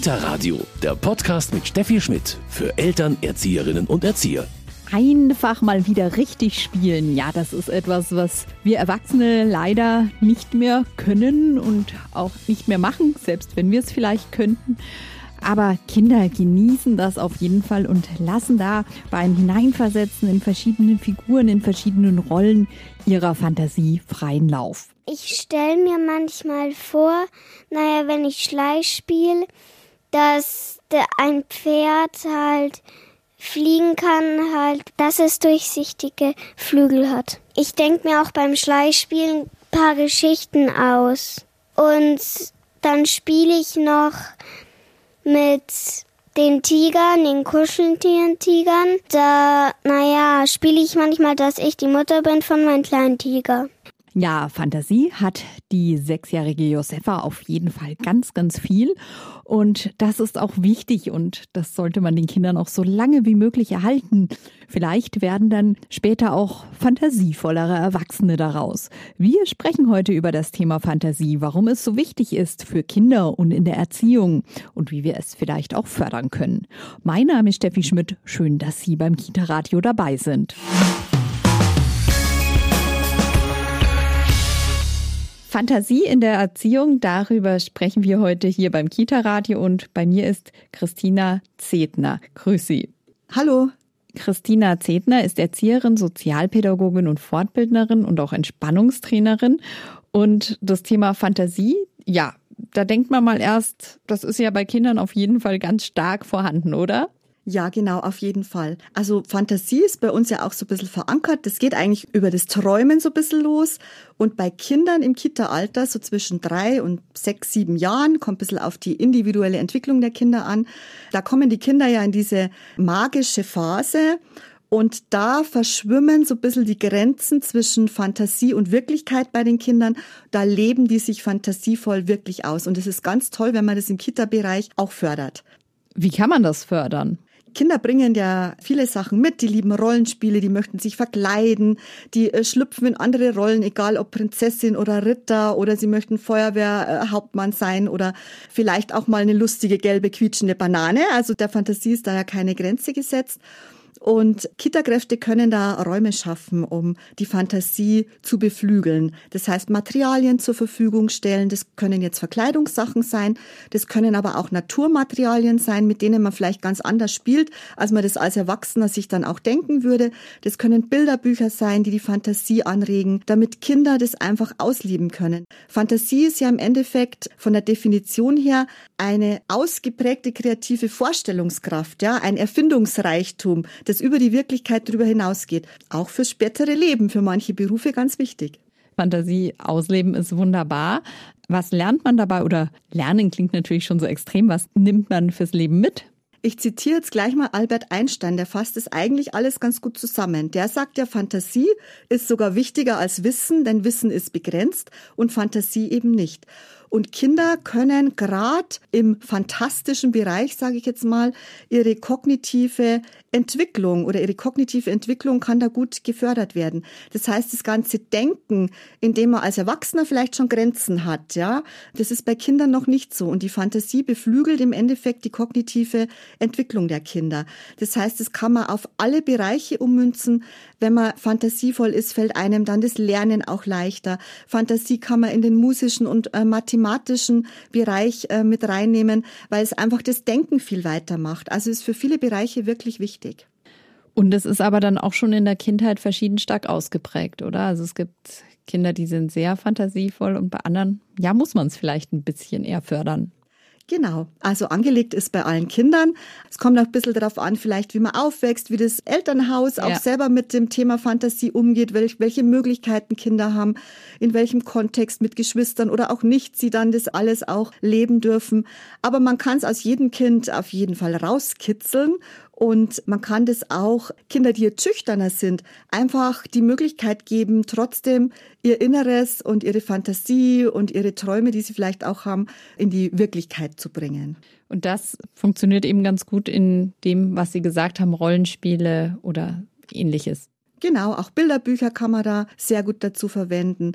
Kita Radio, der Podcast mit Steffi Schmidt für Eltern, Erzieherinnen und Erzieher. Einfach mal wieder richtig spielen. Ja, das ist etwas, was wir Erwachsene leider nicht mehr können und auch nicht mehr machen, selbst wenn wir es vielleicht könnten. Aber Kinder genießen das auf jeden Fall und lassen da beim Hineinversetzen in verschiedene Figuren, in verschiedenen Rollen ihrer Fantasie freien Lauf. Ich stelle mir manchmal vor, naja, wenn ich Schleich spiele, dass ein Pferd halt fliegen kann, halt, dass es durchsichtige Flügel hat. Ich denke mir auch beim Schleichspielen ein paar Geschichten aus. Und dann spiele ich noch mit den Tigern, den Kuscheltieren-Tigern. Da, naja, spiele ich manchmal, dass ich die Mutter bin von meinem kleinen Tiger. Ja, Fantasie hat die sechsjährige Josefa auf jeden Fall ganz, ganz viel. Und das ist auch wichtig und das sollte man den Kindern auch so lange wie möglich erhalten. Vielleicht werden dann später auch fantasievollere Erwachsene daraus. Wir sprechen heute über das Thema Fantasie, warum es so wichtig ist für Kinder und in der Erziehung und wie wir es vielleicht auch fördern können. Mein Name ist Steffi Schmidt. Schön, dass Sie beim Kita Radio dabei sind. Fantasie in der Erziehung, darüber sprechen wir heute hier beim Kita-Radio und bei mir ist Christina Zetner. Grüß Sie. Hallo. Christina Zetner ist Erzieherin, Sozialpädagogin und Fortbildnerin und auch Entspannungstrainerin. Und das Thema Fantasie, ja, da denkt man mal erst, das ist ja bei Kindern auf jeden Fall ganz stark vorhanden, oder? Ja, genau, auf jeden Fall. Also Fantasie ist bei uns ja auch so ein bisschen verankert. Das geht eigentlich über das Träumen so ein bisschen los. Und bei Kindern im Kita-Alter, so zwischen drei und sechs, sieben Jahren, kommt ein bisschen auf die individuelle Entwicklung der Kinder an. Da kommen die Kinder ja in diese magische Phase. Und da verschwimmen so ein bisschen die Grenzen zwischen Fantasie und Wirklichkeit bei den Kindern. Da leben die sich fantasievoll wirklich aus. Und es ist ganz toll, wenn man das im Kita-Bereich auch fördert. Wie kann man das fördern? Kinder bringen ja viele Sachen mit. Die lieben Rollenspiele, die möchten sich verkleiden, die äh, schlüpfen in andere Rollen, egal ob Prinzessin oder Ritter oder sie möchten Feuerwehrhauptmann sein oder vielleicht auch mal eine lustige gelbe quietschende Banane. Also der Fantasie ist da ja keine Grenze gesetzt. Und Kitterkräfte können da Räume schaffen, um die Fantasie zu beflügeln. Das heißt, Materialien zur Verfügung stellen. Das können jetzt Verkleidungssachen sein. Das können aber auch Naturmaterialien sein, mit denen man vielleicht ganz anders spielt, als man das als Erwachsener sich dann auch denken würde. Das können Bilderbücher sein, die die Fantasie anregen, damit Kinder das einfach ausleben können. Fantasie ist ja im Endeffekt von der Definition her eine ausgeprägte kreative Vorstellungskraft, ja, ein Erfindungsreichtum das über die Wirklichkeit darüber hinausgeht. Auch fürs spätere Leben, für manche Berufe ganz wichtig. Fantasie ausleben ist wunderbar. Was lernt man dabei? Oder lernen klingt natürlich schon so extrem. Was nimmt man fürs Leben mit? Ich zitiere jetzt gleich mal Albert Einstein, der fasst es eigentlich alles ganz gut zusammen. Der sagt ja, Fantasie ist sogar wichtiger als Wissen, denn Wissen ist begrenzt und Fantasie eben nicht. Und Kinder können gerade im fantastischen Bereich, sage ich jetzt mal, ihre kognitive Entwicklung oder ihre kognitive Entwicklung kann da gut gefördert werden. Das heißt, das ganze Denken, in dem man als Erwachsener vielleicht schon Grenzen hat, ja, das ist bei Kindern noch nicht so. Und die Fantasie beflügelt im Endeffekt die kognitive Entwicklung der Kinder. Das heißt, das kann man auf alle Bereiche ummünzen. Wenn man fantasievoll ist, fällt einem dann das Lernen auch leichter. Fantasie kann man in den musischen und äh, mathematischen Bereich äh, mit reinnehmen, weil es einfach das Denken viel weiter macht. Also ist für viele Bereiche wirklich wichtig. Und es ist aber dann auch schon in der Kindheit verschieden stark ausgeprägt, oder? Also es gibt Kinder, die sind sehr fantasievoll und bei anderen, ja, muss man es vielleicht ein bisschen eher fördern. Genau. Also angelegt ist bei allen Kindern. Es kommt auch ein bisschen darauf an, vielleicht wie man aufwächst, wie das Elternhaus ja. auch selber mit dem Thema Fantasie umgeht, welche Möglichkeiten Kinder haben, in welchem Kontext mit Geschwistern oder auch nicht sie dann das alles auch leben dürfen. Aber man kann es aus jedem Kind auf jeden Fall rauskitzeln und man kann das auch Kinder, die jetzt schüchterner sind, einfach die Möglichkeit geben, trotzdem ihr Inneres und ihre Fantasie und ihre Träume, die sie vielleicht auch haben, in die Wirklichkeit zu bringen. Und das funktioniert eben ganz gut in dem, was Sie gesagt haben, Rollenspiele oder ähnliches. Genau, auch Bilderbücher kann man da sehr gut dazu verwenden.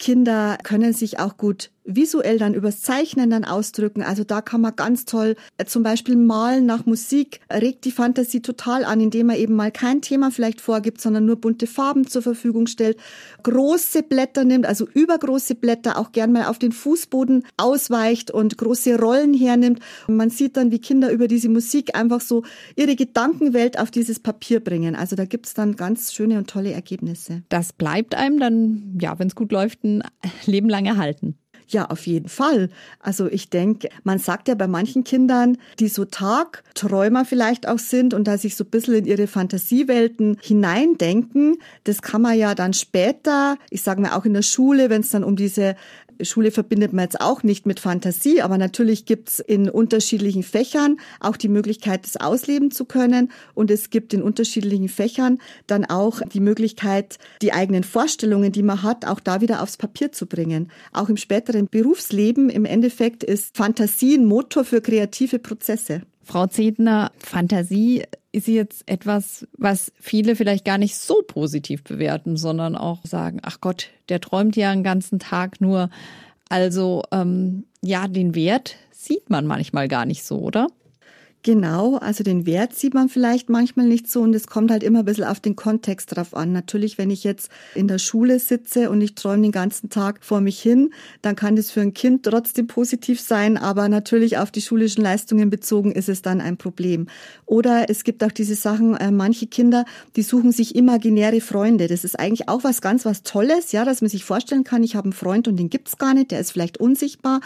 Kinder können sich auch gut visuell dann übers Zeichnen dann ausdrücken. Also da kann man ganz toll äh, zum Beispiel malen nach Musik, regt die Fantasie total an, indem man eben mal kein Thema vielleicht vorgibt, sondern nur bunte Farben zur Verfügung stellt, große Blätter nimmt, also übergroße Blätter auch gern mal auf den Fußboden ausweicht und große Rollen hernimmt. Und man sieht dann, wie Kinder über diese Musik einfach so ihre Gedankenwelt auf dieses Papier bringen. Also da gibt's dann ganz schöne und tolle Ergebnisse. Das bleibt einem dann, ja, wenn es gut läuft, ein Leben lang erhalten. Ja, auf jeden Fall. Also ich denke, man sagt ja bei manchen Kindern, die so Tagträumer vielleicht auch sind und da sich so ein bisschen in ihre Fantasiewelten hineindenken, das kann man ja dann später, ich sage mal auch in der Schule, wenn es dann um diese Schule verbindet man jetzt auch nicht mit Fantasie, aber natürlich gibt's in unterschiedlichen Fächern auch die Möglichkeit, das ausleben zu können. Und es gibt in unterschiedlichen Fächern dann auch die Möglichkeit, die eigenen Vorstellungen, die man hat, auch da wieder aufs Papier zu bringen. Auch im späteren Berufsleben im Endeffekt ist Fantasie ein Motor für kreative Prozesse. Frau Zedner, Fantasie ist jetzt etwas, was viele vielleicht gar nicht so positiv bewerten, sondern auch sagen, ach Gott, der träumt ja einen ganzen Tag nur. Also ähm, ja, den Wert sieht man manchmal gar nicht so, oder? Genau, also den Wert sieht man vielleicht manchmal nicht so und es kommt halt immer ein bisschen auf den Kontext drauf an. Natürlich, wenn ich jetzt in der Schule sitze und ich träume den ganzen Tag vor mich hin, dann kann das für ein Kind trotzdem positiv sein, aber natürlich auf die schulischen Leistungen bezogen ist es dann ein Problem. Oder es gibt auch diese Sachen, äh, manche Kinder, die suchen sich imaginäre Freunde. Das ist eigentlich auch was ganz was Tolles, ja, dass man sich vorstellen kann, ich habe einen Freund und den gibt's gar nicht, der ist vielleicht unsichtbar.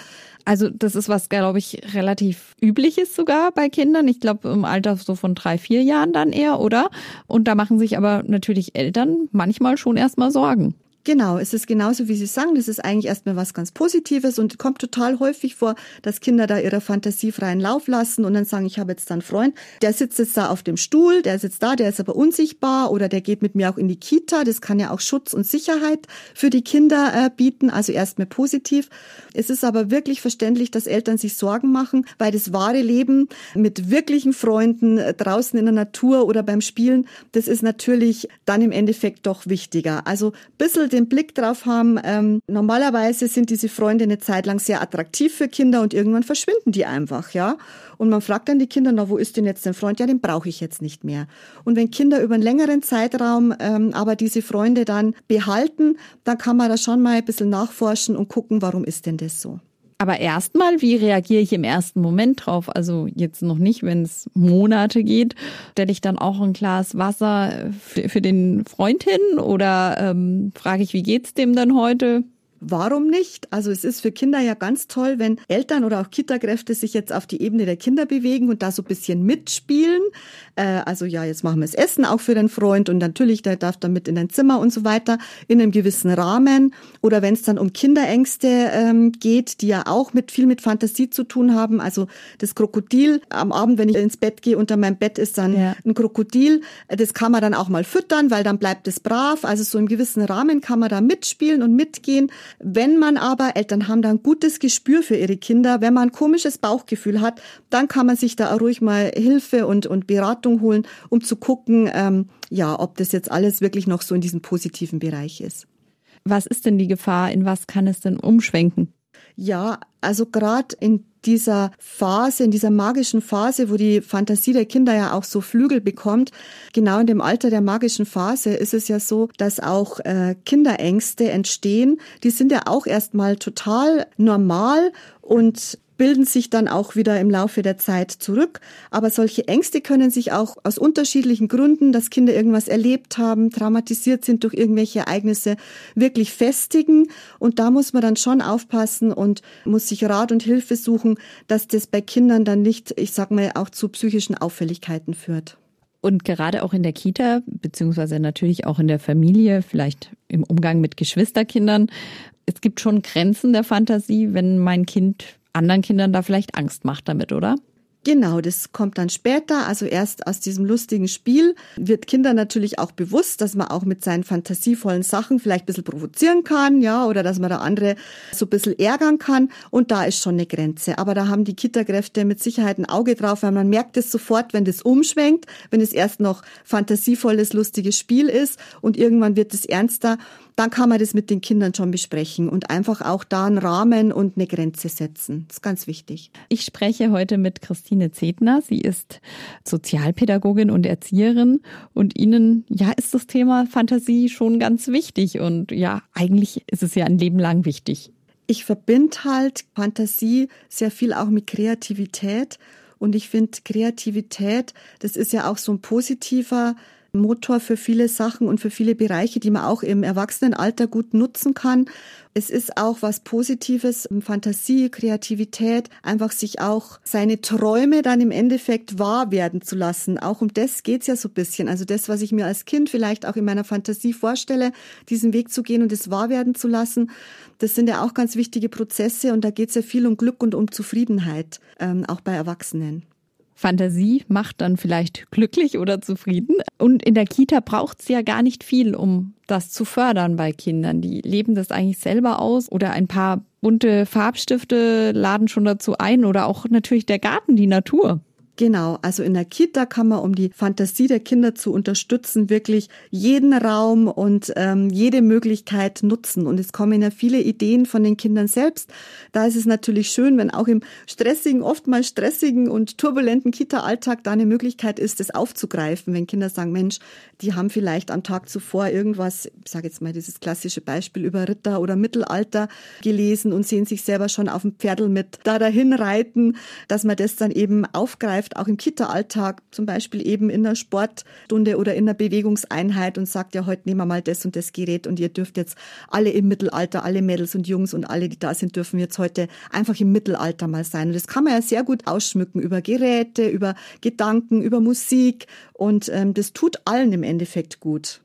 Also das ist was, glaube ich, relativ übliches sogar bei Kindern. Ich glaube im Alter so von drei, vier Jahren dann eher, oder? Und da machen sich aber natürlich Eltern manchmal schon erstmal Sorgen. Genau, es ist genauso, wie Sie sagen, das ist eigentlich erstmal was ganz Positives und kommt total häufig vor, dass Kinder da ihrer Fantasie freien Lauf lassen und dann sagen, ich habe jetzt da einen Freund, der sitzt jetzt da auf dem Stuhl, der sitzt da, der ist aber unsichtbar oder der geht mit mir auch in die Kita. Das kann ja auch Schutz und Sicherheit für die Kinder äh, bieten, also erstmal positiv. Es ist aber wirklich verständlich, dass Eltern sich Sorgen machen, weil das wahre Leben mit wirklichen Freunden äh, draußen in der Natur oder beim Spielen, das ist natürlich dann im Endeffekt doch wichtiger. Also bisschen den Blick drauf haben. Ähm, normalerweise sind diese Freunde eine Zeit lang sehr attraktiv für Kinder und irgendwann verschwinden die einfach, ja. Und man fragt dann die Kinder, na, wo ist denn jetzt dein Freund? Ja, den brauche ich jetzt nicht mehr. Und wenn Kinder über einen längeren Zeitraum ähm, aber diese Freunde dann behalten, dann kann man da schon mal ein bisschen nachforschen und gucken, warum ist denn das so. Aber erstmal, wie reagiere ich im ersten Moment drauf? Also jetzt noch nicht, wenn es Monate geht, stelle ich dann auch ein Glas Wasser für, für den Freund hin oder ähm, frage ich, wie geht's dem denn heute? Warum nicht? Also es ist für Kinder ja ganz toll, wenn Eltern oder auch Kitakräfte sich jetzt auf die Ebene der Kinder bewegen und da so ein bisschen mitspielen. Äh, also ja, jetzt machen wir das Essen auch für den Freund und natürlich, der darf dann mit in dein Zimmer und so weiter in einem gewissen Rahmen. Oder wenn es dann um Kinderängste ähm, geht, die ja auch mit viel mit Fantasie zu tun haben. Also das Krokodil am Abend, wenn ich ins Bett gehe, unter meinem Bett ist dann ja. ein Krokodil. Das kann man dann auch mal füttern, weil dann bleibt es brav. Also so im gewissen Rahmen kann man da mitspielen und mitgehen. Wenn man aber, Eltern haben da ein gutes Gespür für ihre Kinder, wenn man ein komisches Bauchgefühl hat, dann kann man sich da ruhig mal Hilfe und, und Beratung holen, um zu gucken, ähm, ja, ob das jetzt alles wirklich noch so in diesem positiven Bereich ist. Was ist denn die Gefahr? In was kann es denn umschwenken? Ja, also gerade in dieser Phase, in dieser magischen Phase, wo die Fantasie der Kinder ja auch so Flügel bekommt, genau in dem Alter der magischen Phase ist es ja so, dass auch äh, Kinderängste entstehen. Die sind ja auch erstmal total normal und bilden sich dann auch wieder im Laufe der Zeit zurück. Aber solche Ängste können sich auch aus unterschiedlichen Gründen, dass Kinder irgendwas erlebt haben, traumatisiert sind durch irgendwelche Ereignisse, wirklich festigen. Und da muss man dann schon aufpassen und muss sich Rat und Hilfe suchen, dass das bei Kindern dann nicht, ich sag mal, auch zu psychischen Auffälligkeiten führt. Und gerade auch in der Kita, beziehungsweise natürlich auch in der Familie, vielleicht im Umgang mit Geschwisterkindern, es gibt schon Grenzen der Fantasie, wenn mein Kind anderen Kindern da vielleicht Angst macht damit, oder? Genau, das kommt dann später. Also erst aus diesem lustigen Spiel wird Kindern natürlich auch bewusst, dass man auch mit seinen fantasievollen Sachen vielleicht ein bisschen provozieren kann, ja, oder dass man da andere so ein bisschen ärgern kann. Und da ist schon eine Grenze. Aber da haben die Kita-Kräfte mit Sicherheit ein Auge drauf, weil man merkt es sofort, wenn das umschwenkt, wenn es erst noch fantasievolles, lustiges Spiel ist und irgendwann wird es ernster dann kann man das mit den Kindern schon besprechen und einfach auch da einen Rahmen und eine Grenze setzen. Das ist ganz wichtig. Ich spreche heute mit Christine Zedner. Sie ist Sozialpädagogin und Erzieherin und Ihnen, ja, ist das Thema Fantasie schon ganz wichtig und ja, eigentlich ist es ja ein Leben lang wichtig. Ich verbinde halt Fantasie sehr viel auch mit Kreativität und ich finde Kreativität, das ist ja auch so ein positiver Motor für viele Sachen und für viele Bereiche, die man auch im Erwachsenenalter gut nutzen kann. Es ist auch was Positives, Fantasie, Kreativität, einfach sich auch seine Träume dann im Endeffekt wahr werden zu lassen. Auch um das geht's ja so ein bisschen. Also das, was ich mir als Kind vielleicht auch in meiner Fantasie vorstelle, diesen Weg zu gehen und es wahr werden zu lassen, das sind ja auch ganz wichtige Prozesse und da geht's ja viel um Glück und um Zufriedenheit, ähm, auch bei Erwachsenen. Fantasie macht dann vielleicht glücklich oder zufrieden. Und in der Kita braucht es ja gar nicht viel, um das zu fördern bei Kindern. Die leben das eigentlich selber aus oder ein paar bunte Farbstifte laden schon dazu ein oder auch natürlich der Garten, die Natur. Genau, also in der Kita kann man, um die Fantasie der Kinder zu unterstützen, wirklich jeden Raum und ähm, jede Möglichkeit nutzen. Und es kommen ja viele Ideen von den Kindern selbst. Da ist es natürlich schön, wenn auch im stressigen, oftmals stressigen und turbulenten Kita-Alltag da eine Möglichkeit ist, das aufzugreifen. Wenn Kinder sagen, Mensch, die haben vielleicht am Tag zuvor irgendwas, ich sage jetzt mal dieses klassische Beispiel über Ritter oder Mittelalter gelesen und sehen sich selber schon auf dem Pferdel mit da dahin reiten, dass man das dann eben aufgreift eingreift, auch im Kita-Alltag, zum Beispiel eben in der Sportstunde oder in der Bewegungseinheit und sagt, ja, heute nehmen wir mal das und das Gerät und ihr dürft jetzt alle im Mittelalter, alle Mädels und Jungs und alle, die da sind, dürfen jetzt heute einfach im Mittelalter mal sein. Und das kann man ja sehr gut ausschmücken über Geräte, über Gedanken, über Musik und ähm, das tut allen im Endeffekt gut.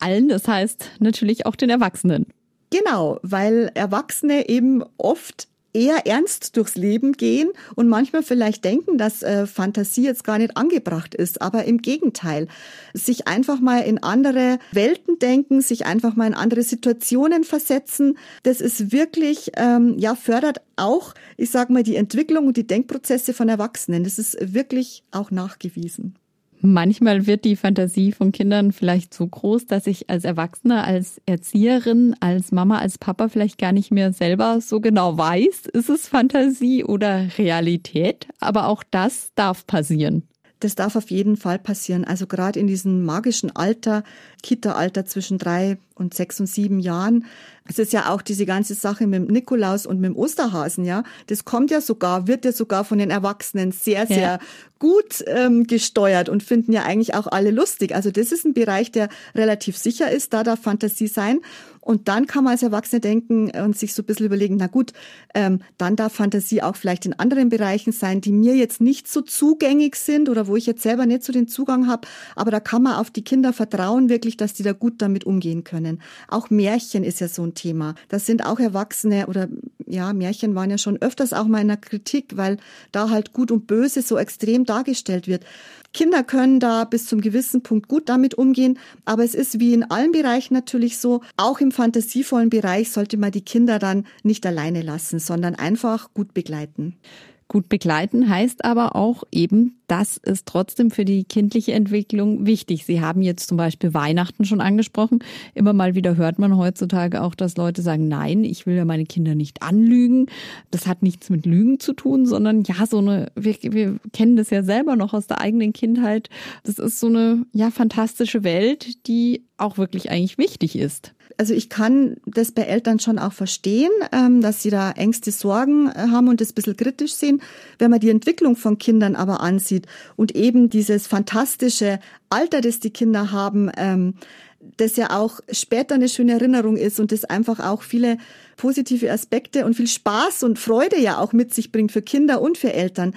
Allen, das heißt natürlich auch den Erwachsenen. Genau, weil Erwachsene eben oft eher ernst durchs Leben gehen und manchmal vielleicht denken, dass äh, Fantasie jetzt gar nicht angebracht ist, aber im Gegenteil, sich einfach mal in andere Welten denken, sich einfach mal in andere Situationen versetzen, das ist wirklich, ähm, ja, fördert auch, ich sag mal, die Entwicklung und die Denkprozesse von Erwachsenen. Das ist wirklich auch nachgewiesen. Manchmal wird die Fantasie von Kindern vielleicht so groß, dass ich als Erwachsene, als Erzieherin, als Mama, als Papa vielleicht gar nicht mehr selber so genau weiß, ist es Fantasie oder Realität. Aber auch das darf passieren. Das darf auf jeden Fall passieren. Also gerade in diesem magischen Alter, Kita-Alter zwischen drei und sechs und sieben Jahren. Es ist ja auch diese ganze Sache mit dem Nikolaus und mit dem Osterhasen, ja. Das kommt ja sogar, wird ja sogar von den Erwachsenen sehr, sehr ja. gut ähm, gesteuert und finden ja eigentlich auch alle lustig. Also das ist ein Bereich, der relativ sicher ist, da darf Fantasie sein. Und dann kann man als Erwachsene denken und sich so ein bisschen überlegen, na gut, ähm, dann darf Fantasie auch vielleicht in anderen Bereichen sein, die mir jetzt nicht so zugänglich sind oder wo ich jetzt selber nicht so den Zugang habe. Aber da kann man auf die Kinder vertrauen, wirklich, dass die da gut damit umgehen können. Auch Märchen ist ja so ein Thema. Das sind auch Erwachsene oder ja, Märchen waren ja schon öfters auch mal in der Kritik, weil da halt gut und böse so extrem dargestellt wird. Kinder können da bis zum gewissen Punkt gut damit umgehen, aber es ist wie in allen Bereichen natürlich so, auch im fantasievollen Bereich sollte man die Kinder dann nicht alleine lassen, sondern einfach gut begleiten. Gut begleiten heißt aber auch eben, das ist trotzdem für die kindliche Entwicklung wichtig. Sie haben jetzt zum Beispiel Weihnachten schon angesprochen. Immer mal wieder hört man heutzutage auch, dass Leute sagen, nein, ich will ja meine Kinder nicht anlügen. Das hat nichts mit Lügen zu tun, sondern ja, so eine, wir, wir kennen das ja selber noch aus der eigenen Kindheit. Das ist so eine, ja, fantastische Welt, die auch wirklich eigentlich wichtig ist also ich kann das bei Eltern schon auch verstehen, ähm, dass sie da Ängste, Sorgen äh, haben und das ein bisschen kritisch sehen. Wenn man die Entwicklung von Kindern aber ansieht und eben dieses fantastische Alter, das die Kinder haben, ähm, das ja auch später eine schöne Erinnerung ist und das einfach auch viele positive Aspekte und viel Spaß und Freude ja auch mit sich bringt für Kinder und für Eltern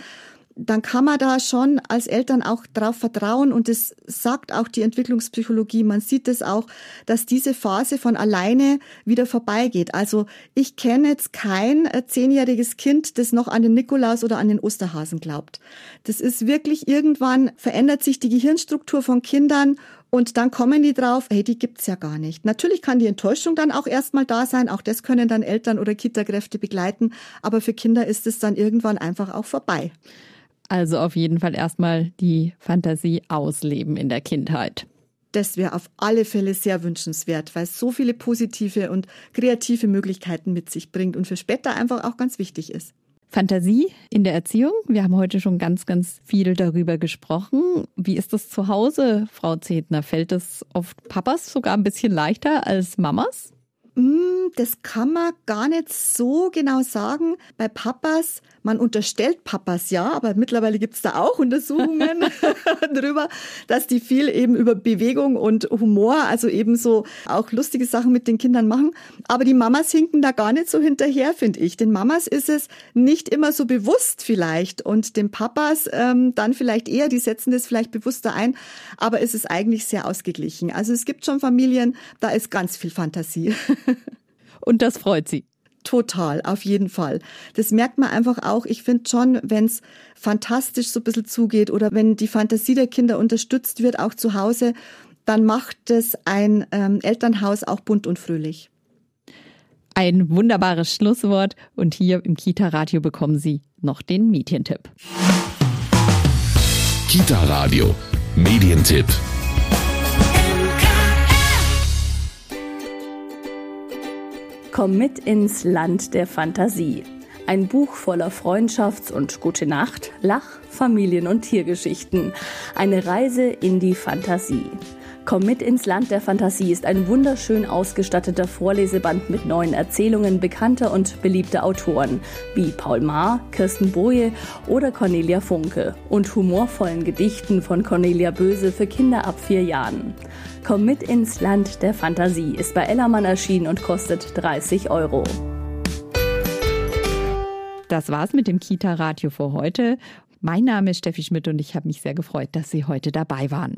dann kann man da schon als Eltern auch drauf vertrauen und das sagt auch die Entwicklungspsychologie. Man sieht es auch, dass diese Phase von alleine wieder vorbeigeht. Also ich kenne jetzt kein äh, zehnjähriges Kind, das noch an den Nikolaus oder an den Osterhasen glaubt. Das ist wirklich irgendwann verändert sich die Gehirnstruktur von Kindern und dann kommen die drauf, hey, die gibt's ja gar nicht. Natürlich kann die Enttäuschung dann auch erstmal da sein, auch das können dann Eltern oder Kitakräfte begleiten, aber für Kinder ist es dann irgendwann einfach auch vorbei. Also auf jeden Fall erstmal die Fantasie ausleben in der Kindheit. Das wäre auf alle Fälle sehr wünschenswert, weil es so viele positive und kreative Möglichkeiten mit sich bringt und für später einfach auch ganz wichtig ist. Fantasie in der Erziehung. Wir haben heute schon ganz, ganz viel darüber gesprochen. Wie ist das zu Hause, Frau Zedner? Fällt es oft Papas sogar ein bisschen leichter als Mamas? Mm, das kann man gar nicht so genau sagen. Bei Papas, man unterstellt Papas ja, aber mittlerweile gibt's da auch Untersuchungen darüber, dass die viel eben über Bewegung und Humor, also eben so auch lustige Sachen mit den Kindern machen. Aber die Mamas hinken da gar nicht so hinterher, finde ich. Den Mamas ist es nicht immer so bewusst vielleicht und den Papas ähm, dann vielleicht eher, die setzen das vielleicht bewusster ein, aber es ist eigentlich sehr ausgeglichen. Also es gibt schon Familien, da ist ganz viel Fantasie. Und das freut Sie. Total, auf jeden Fall. Das merkt man einfach auch. Ich finde schon, wenn es fantastisch so ein bisschen zugeht oder wenn die Fantasie der Kinder unterstützt wird, auch zu Hause, dann macht es ein ähm, Elternhaus auch bunt und fröhlich. Ein wunderbares Schlusswort und hier im Kita-Radio bekommen Sie noch den Medientipp. Kita-Radio, Medientipp. Komm mit ins Land der Fantasie. Ein Buch voller Freundschafts- und Gute Nacht, Lach-, Familien- und Tiergeschichten. Eine Reise in die Fantasie. Komm mit ins Land der Fantasie ist ein wunderschön ausgestatteter Vorleseband mit neuen Erzählungen bekannter und beliebter Autoren wie Paul Maar, Kirsten Boje oder Cornelia Funke und humorvollen Gedichten von Cornelia Böse für Kinder ab vier Jahren. Komm mit ins Land der Fantasie ist bei Ellermann erschienen und kostet 30 Euro. Das war's mit dem Kita-Radio für heute. Mein Name ist Steffi Schmidt und ich habe mich sehr gefreut, dass Sie heute dabei waren.